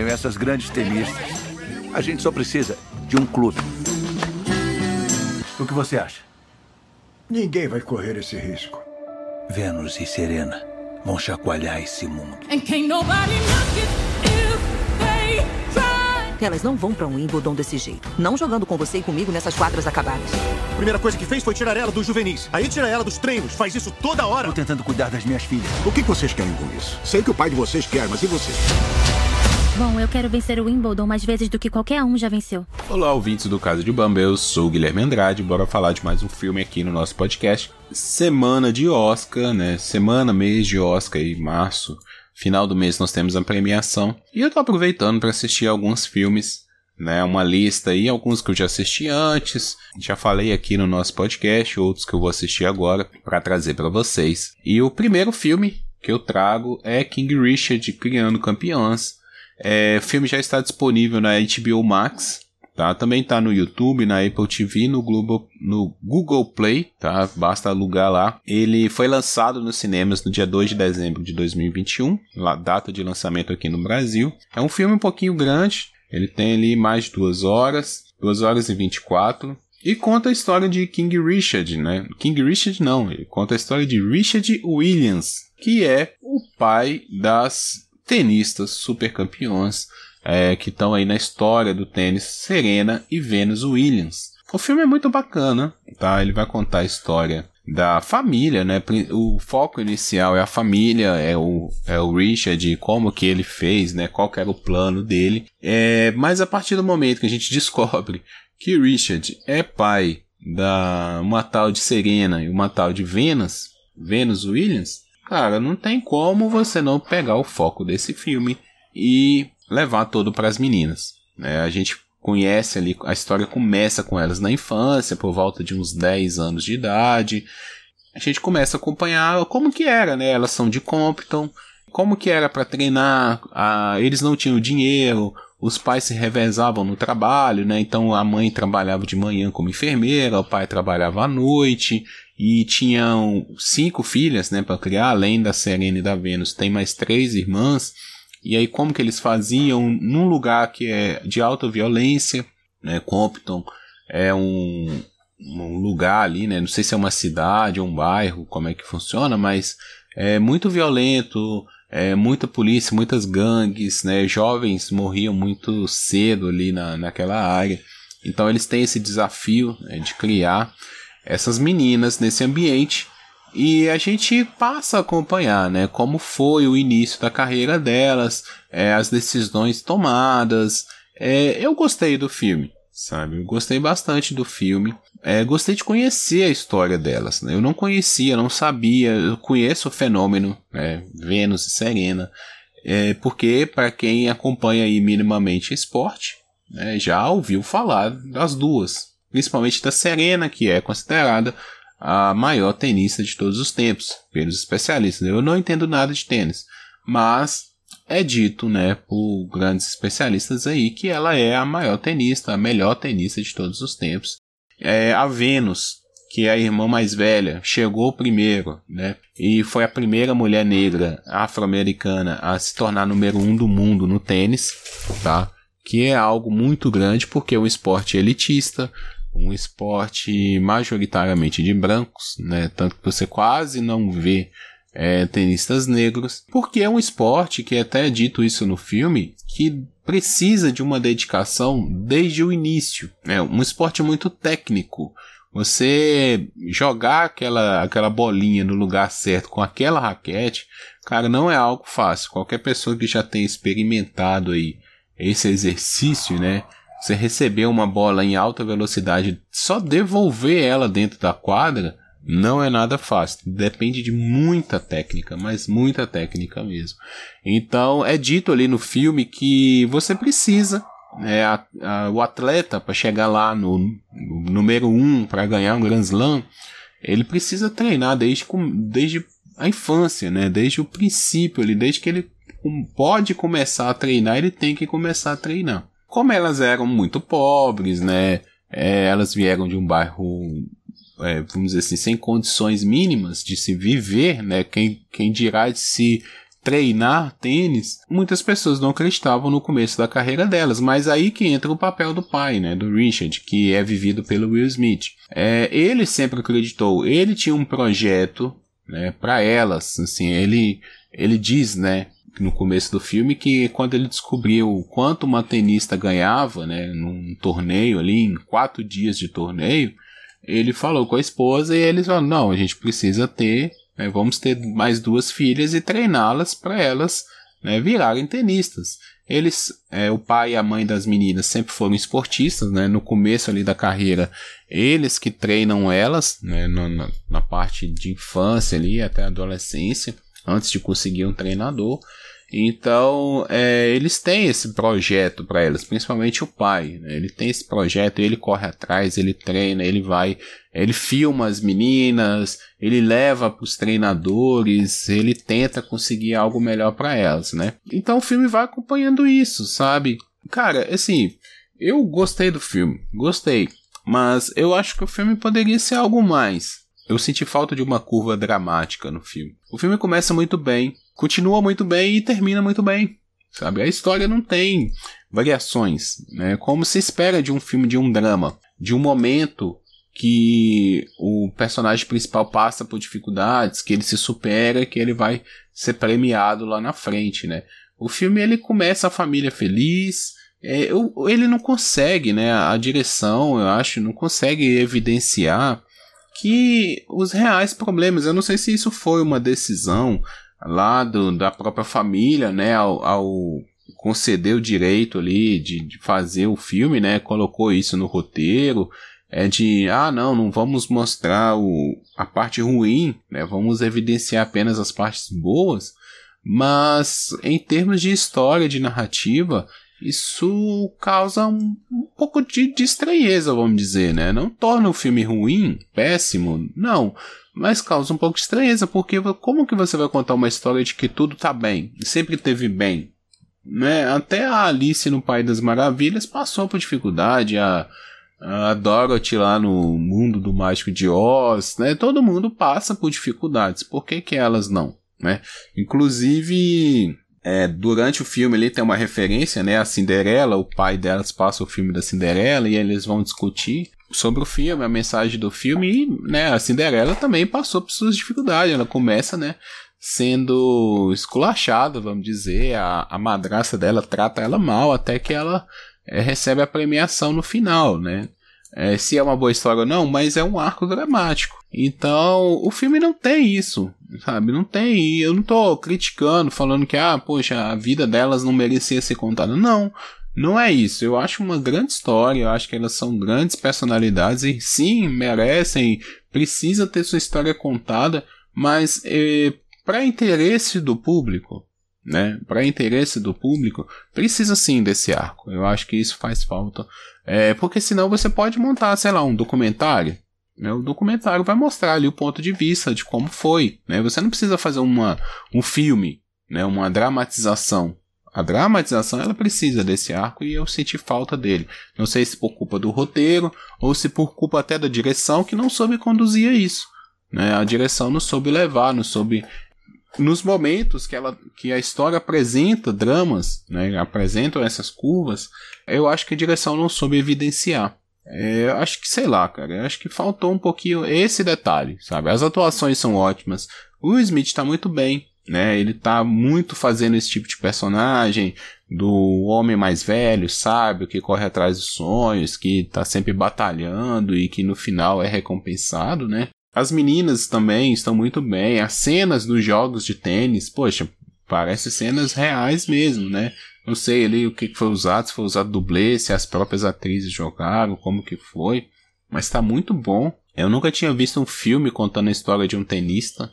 tenho essas grandes tenistas. A gente só precisa de um clube. O que você acha? Ninguém vai correr esse risco. Vênus e Serena vão chacoalhar esse mundo. Elas não vão pra um Wimbledon desse jeito. Não jogando com você e comigo nessas quadras acabadas. A primeira coisa que fez foi tirar ela dos juvenis. Aí tira ela dos treinos. Faz isso toda hora. Tô tentando cuidar das minhas filhas. O que vocês querem com isso? Sei que o pai de vocês quer, mas e vocês? Bom, eu quero vencer o Wimbledon mais vezes do que qualquer um já venceu. Olá, ouvintes do Casa de Bamba, eu sou o Guilherme Andrade, bora falar de mais um filme aqui no nosso podcast. Semana de Oscar, né? Semana, mês de Oscar e março. Final do mês nós temos a premiação. E eu tô aproveitando para assistir alguns filmes né, uma lista aí, alguns que eu já assisti antes, já falei aqui no nosso podcast, outros que eu vou assistir agora para trazer para vocês. E o primeiro filme que eu trago é King Richard Criando Campeãs. É, o filme já está disponível na HBO Max, tá? Também está no YouTube, na Apple TV, no, Globo, no Google Play, tá? Basta alugar lá. Ele foi lançado nos cinemas no dia 2 de dezembro de 2021, data de lançamento aqui no Brasil. É um filme um pouquinho grande, ele tem ali mais de duas horas, duas horas e 24, e conta a história de King Richard, né? King Richard não, ele conta a história de Richard Williams, que é o pai das tenistas super campeões é, que estão aí na história do tênis, Serena e Venus Williams. O filme é muito bacana, tá? Ele vai contar a história da família, né? O foco inicial é a família, é o, é o Richard, como que ele fez, né? Qual era o plano dele. É, mas a partir do momento que a gente descobre que Richard é pai da uma tal de Serena e uma tal de Venus, Venus Williams, cara, não tem como você não pegar o foco desse filme e levar todo para as meninas. Né? A gente conhece ali, a história começa com elas na infância, por volta de uns 10 anos de idade. A gente começa a acompanhar como que era, né? Elas são de Compton, como que era para treinar, ah, eles não tinham dinheiro, os pais se revezavam no trabalho, né? Então a mãe trabalhava de manhã como enfermeira, o pai trabalhava à noite e tinham cinco filhas, né, para criar, além da Serena e da Vênus, tem mais três irmãs. E aí como que eles faziam num lugar que é de alta violência, né? Compton é um, um lugar ali, né? Não sei se é uma cidade ou um bairro, como é que funciona, mas é muito violento, é muita polícia, muitas gangues, né? Jovens morriam muito cedo ali na, naquela área. Então eles têm esse desafio né, de criar essas meninas nesse ambiente e a gente passa a acompanhar, né, como foi o início da carreira delas, é, as decisões tomadas. É, eu gostei do filme, sabe? Eu gostei bastante do filme. É, gostei de conhecer a história delas. Né? Eu não conhecia, não sabia. Eu conheço o fenômeno né, Vênus e Serena, é, porque para quem acompanha aí minimamente esporte, né, já ouviu falar das duas, principalmente da Serena, que é considerada a maior tenista de todos os tempos, pelos especialistas. Eu não entendo nada de tênis, mas é dito, né, por grandes especialistas aí que ela é a maior tenista, a melhor tenista de todos os tempos. É, a Vênus, que é a irmã mais velha, chegou primeiro, né, e foi a primeira mulher negra afro-americana a se tornar número um do mundo no tênis, tá? Que é algo muito grande porque é um esporte elitista, um esporte majoritariamente de brancos, né? Tanto que você quase não vê é, tenistas negros, porque é um esporte que é até dito isso no filme que precisa de uma dedicação desde o início. É um esporte muito técnico. Você jogar aquela, aquela bolinha no lugar certo com aquela raquete, cara, não é algo fácil. Qualquer pessoa que já tenha experimentado aí esse exercício, né? Você receber uma bola em alta velocidade, só devolver ela dentro da quadra não é nada fácil. Depende de muita técnica, mas muita técnica mesmo. Então é dito ali no filme que você precisa é, a, a, o atleta para chegar lá no, no número um para ganhar um Grand Slam, ele precisa treinar desde, desde a infância, né? Desde o princípio ali, desde que ele pode começar a treinar, ele tem que começar a treinar como elas eram muito pobres, né? É, elas vieram de um bairro, é, vamos dizer assim, sem condições mínimas de se viver, né? Quem, quem dirá de se treinar tênis, muitas pessoas não acreditavam no começo da carreira delas, mas aí que entra o papel do pai, né, do Richard, que é vivido pelo Will Smith. É, ele sempre acreditou, ele tinha um projeto, né, para elas, assim, ele ele diz, né, no começo do filme que quando ele descobriu quanto uma tenista ganhava, né, num torneio ali, em quatro dias de torneio, ele falou com a esposa e eles falaram, não, a gente precisa ter né, vamos ter mais duas filhas e treiná-las para elas né, virarem tenistas. Eles, é, o pai e a mãe das meninas sempre foram esportistas, né? No começo ali da carreira, eles que treinam elas, né? Na, na, na parte de infância ali até a adolescência, antes de conseguir um treinador. Então, é, eles têm esse projeto para elas, principalmente o pai. Né? Ele tem esse projeto, ele corre atrás, ele treina, ele vai, ele filma as meninas, ele leva para os treinadores, ele tenta conseguir algo melhor para elas, né? Então o filme vai acompanhando isso, sabe? Cara, assim, eu gostei do filme, gostei, mas eu acho que o filme poderia ser algo mais. Eu senti falta de uma curva dramática no filme. O filme começa muito bem, continua muito bem e termina muito bem. Sabe? A história não tem variações, né? Como se espera de um filme de um drama, de um momento que o personagem principal passa por dificuldades, que ele se supera, que ele vai ser premiado lá na frente, né? O filme ele começa a família feliz, é, ele não consegue, né? A direção, eu acho, não consegue evidenciar que os reais problemas. Eu não sei se isso foi uma decisão lá do, da própria família, né, ao, ao conceder o direito ali de, de, fazer o filme, né, colocou isso no roteiro, é de, ah, não, não vamos mostrar o, a parte ruim, né, vamos evidenciar apenas as partes boas, mas em termos de história, de narrativa, isso causa um, um pouco de, de estranheza, vamos dizer, né? Não torna o filme ruim, péssimo, não mas causa um pouco de estranheza, porque como que você vai contar uma história de que tudo tá bem, sempre teve bem? Né? Até a Alice no País das Maravilhas passou por dificuldade, a, a Dorothy lá no mundo do mágico de Oz, né? Todo mundo passa por dificuldades, por que, que elas não? Né? Inclusive, é, durante o filme ele tem uma referência, né? A Cinderela, o pai delas passa o filme da Cinderela e eles vão discutir sobre o filme, a mensagem do filme, e né, a Cinderela também passou por suas dificuldades. Ela começa, né, sendo esculachada, vamos dizer, a, a madraça dela trata ela mal até que ela é, recebe a premiação no final, né? É, se é uma boa história ou não, mas é um arco dramático. Então, o filme não tem isso, sabe? Não tem. Eu não tô criticando, falando que, ah, poxa, a vida delas não merecia ser contada. Não. Não é isso. Eu acho uma grande história. Eu acho que elas são grandes personalidades e sim merecem, precisa ter sua história contada, mas é, para interesse do público, né? Para interesse do público, precisa sim desse arco. Eu acho que isso faz falta, é, porque senão você pode montar, sei lá, um documentário. Né? O documentário vai mostrar ali o ponto de vista de como foi, né? Você não precisa fazer uma, um filme, né? Uma dramatização a dramatização ela precisa desse arco e eu senti falta dele. Não sei se por culpa do roteiro ou se por culpa até da direção que não soube conduzir isso. Né? A direção não soube levar, não soube nos momentos que, ela, que a história apresenta dramas, né, apresentam essas curvas, eu acho que a direção não soube evidenciar. É, acho que, sei lá, cara, acho que faltou um pouquinho esse detalhe, sabe? As atuações são ótimas, o Smith está muito bem, né? Ele tá muito fazendo esse tipo de personagem do homem mais velho, sábio, que corre atrás dos sonhos, que tá sempre batalhando e que no final é recompensado, né? As meninas também estão muito bem. As cenas dos jogos de tênis, poxa, parece cenas reais mesmo, né? Não sei ali o que foi usado, se foi usado dublê, se as próprias atrizes jogaram, como que foi. Mas tá muito bom. Eu nunca tinha visto um filme contando a história de um tenista.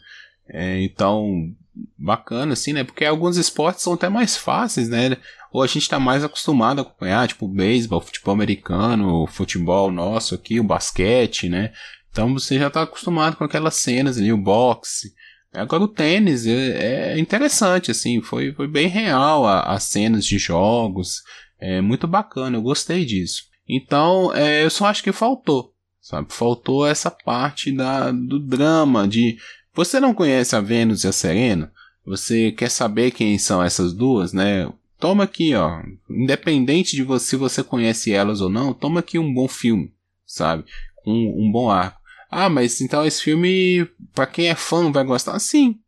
É, então, bacana, assim, né? Porque alguns esportes são até mais fáceis, né? Ou a gente está mais acostumado a acompanhar, tipo, beisebol, futebol americano, futebol nosso aqui, o basquete, né? Então você já está acostumado com aquelas cenas ali, o boxe. Agora o tênis é, é interessante, assim, foi, foi bem real as cenas de jogos, é muito bacana, eu gostei disso. Então, é, eu só acho que faltou, sabe? Faltou essa parte da, do drama, de você não conhece a Vênus e a Serena? você quer saber quem são essas duas, né? Toma aqui, ó. Independente de você, se você conhece elas ou não, toma aqui um bom filme, sabe? Um, um bom arco. Ah, mas então esse filme, para quem é fã, vai gostar? Sim.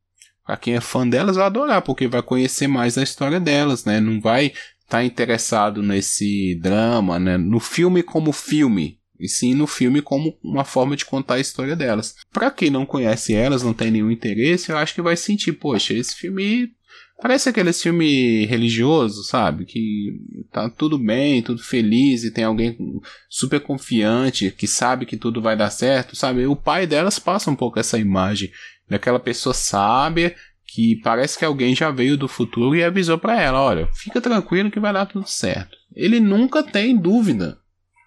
Pra quem é fã delas, vai adorar, porque vai conhecer mais a história delas, né? Não vai estar tá interessado nesse drama, né? No filme como filme, e sim no filme como uma forma de contar a história delas. Para quem não conhece elas, não tem nenhum interesse, eu acho que vai sentir, poxa, esse filme parece aquele filme religioso, sabe? Que tá tudo bem, tudo feliz e tem alguém super confiante que sabe que tudo vai dar certo, sabe? O pai delas passa um pouco essa imagem daquela pessoa sábia que parece que alguém já veio do futuro e avisou para ela, olha, fica tranquilo que vai dar tudo certo. Ele nunca tem dúvida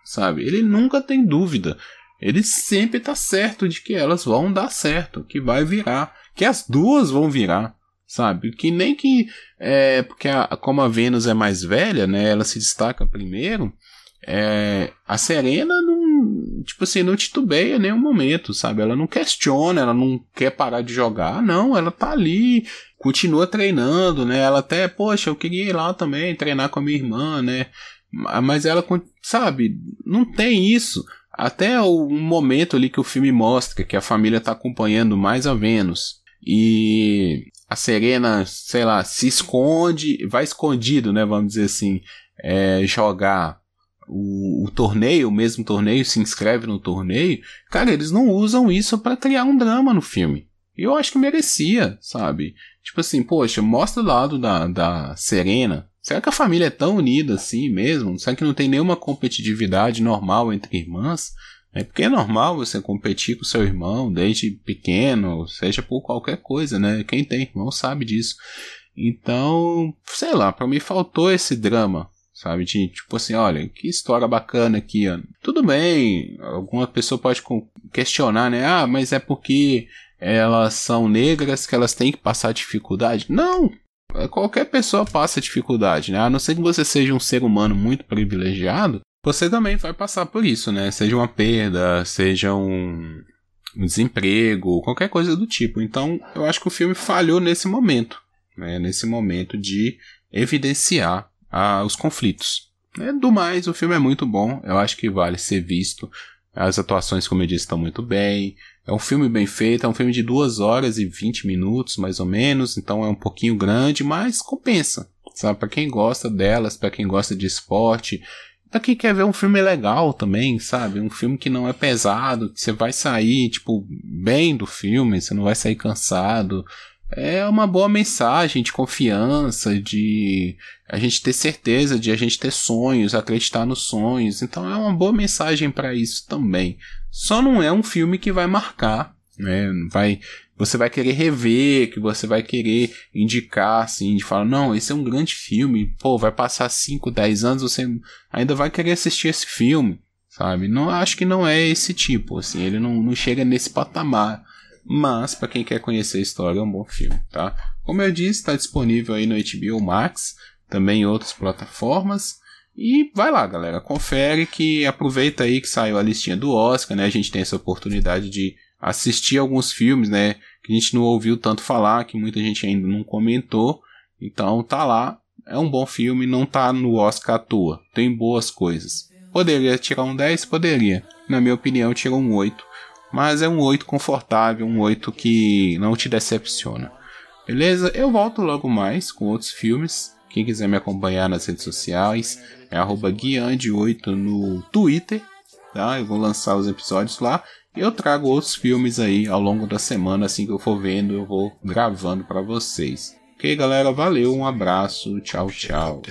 sabe? Ele nunca tem dúvida. Ele sempre tá certo de que elas vão dar certo, que vai virar, que as duas vão virar, sabe? Que nem que é porque a, como a Vênus é mais velha, né? Ela se destaca primeiro. É, a Serena não, tipo assim, não titubeia em nenhum momento, sabe? Ela não questiona, ela não quer parar de jogar, não, ela tá ali, continua treinando, né? Ela até, poxa, eu queria ir lá também treinar com a minha irmã, né? Mas ela, sabe, não tem isso. Até o momento ali que o filme mostra que a família está acompanhando mais a Vênus. E a Serena, sei lá, se esconde, vai escondido, né? Vamos dizer assim, é, jogar o, o, torneio, o mesmo torneio, se inscreve no torneio. Cara, eles não usam isso para criar um drama no filme. Eu acho que merecia, sabe? Tipo assim, poxa, mostra o lado da, da Serena, Será que a família é tão unida assim mesmo? Será que não tem nenhuma competitividade normal entre irmãs? É porque é normal você competir com seu irmão desde pequeno, seja por qualquer coisa, né? Quem tem irmão sabe disso. Então, sei lá, para mim faltou esse drama, sabe? De tipo assim, olha, que história bacana aqui, ó. Tudo bem, alguma pessoa pode questionar, né? Ah, mas é porque elas são negras que elas têm que passar dificuldade? Não, qualquer pessoa passa dificuldade, né? A não ser que você seja um ser humano muito privilegiado, você também vai passar por isso, né? Seja uma perda, seja um, um desemprego, qualquer coisa do tipo. Então, eu acho que o filme falhou nesse momento, né? Nesse momento de evidenciar ah, os conflitos. É, do mais, o filme é muito bom, eu acho que vale ser visto. As atuações, como eu disse, estão muito bem. É um filme bem feito, é um filme de 2 horas e 20 minutos, mais ou menos, então é um pouquinho grande, mas compensa. Sabe, para quem gosta delas, para quem gosta de esporte, quem quer ver um filme legal também, sabe? Um filme que não é pesado, que você vai sair, tipo, bem do filme, você não vai sair cansado é uma boa mensagem de confiança, de a gente ter certeza, de a gente ter sonhos, acreditar nos sonhos. Então é uma boa mensagem para isso também. Só não é um filme que vai marcar, né? Vai, você vai querer rever, que você vai querer indicar, assim, de falar, não, esse é um grande filme, pô, vai passar 5, 10 anos, você ainda vai querer assistir esse filme, sabe? Não acho que não é esse tipo, assim, ele não, não chega nesse patamar mas para quem quer conhecer a história é um bom filme, tá? Como eu disse, está disponível aí no HBO Max, também em outras plataformas. E vai lá, galera, confere que aproveita aí que saiu a listinha do Oscar, né? A gente tem essa oportunidade de assistir alguns filmes, né? Que a gente não ouviu tanto falar, que muita gente ainda não comentou. Então tá lá, é um bom filme, não tá no Oscar à toa, tem boas coisas. Poderia tirar um 10? Poderia. Na minha opinião, tirou um 8 mas é um 8 confortável, um 8 que não te decepciona. Beleza? Eu volto logo mais com outros filmes. Quem quiser me acompanhar nas redes sociais é guiande8 no Twitter. Tá? Eu vou lançar os episódios lá. Eu trago outros filmes aí ao longo da semana. Assim que eu for vendo, eu vou gravando para vocês. Ok, galera? Valeu, um abraço. Tchau, tchau.